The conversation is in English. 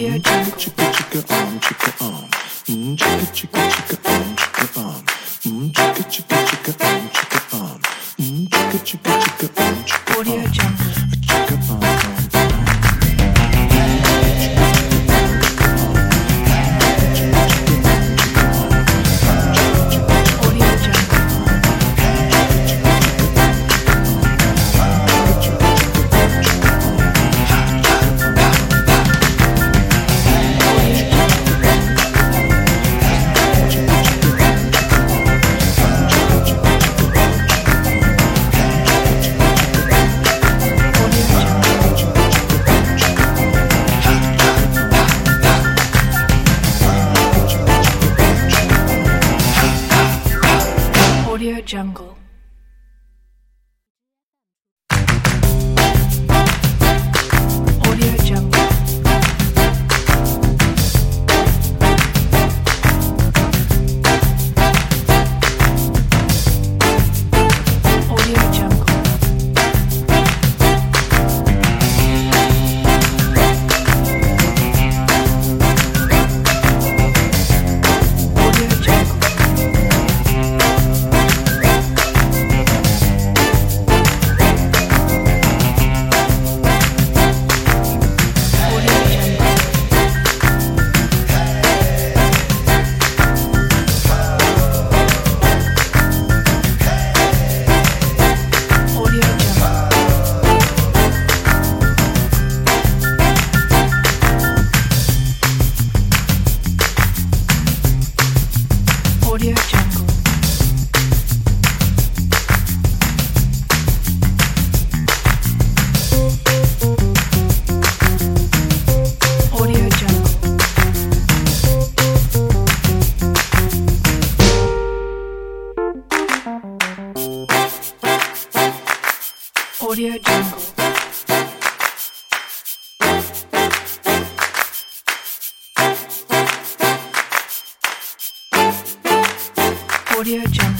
Chicka, chicka, arm, chicka, arm. hmm chicka, chicka, chicka. Um, um. Mm, jungle. Audio Jungle.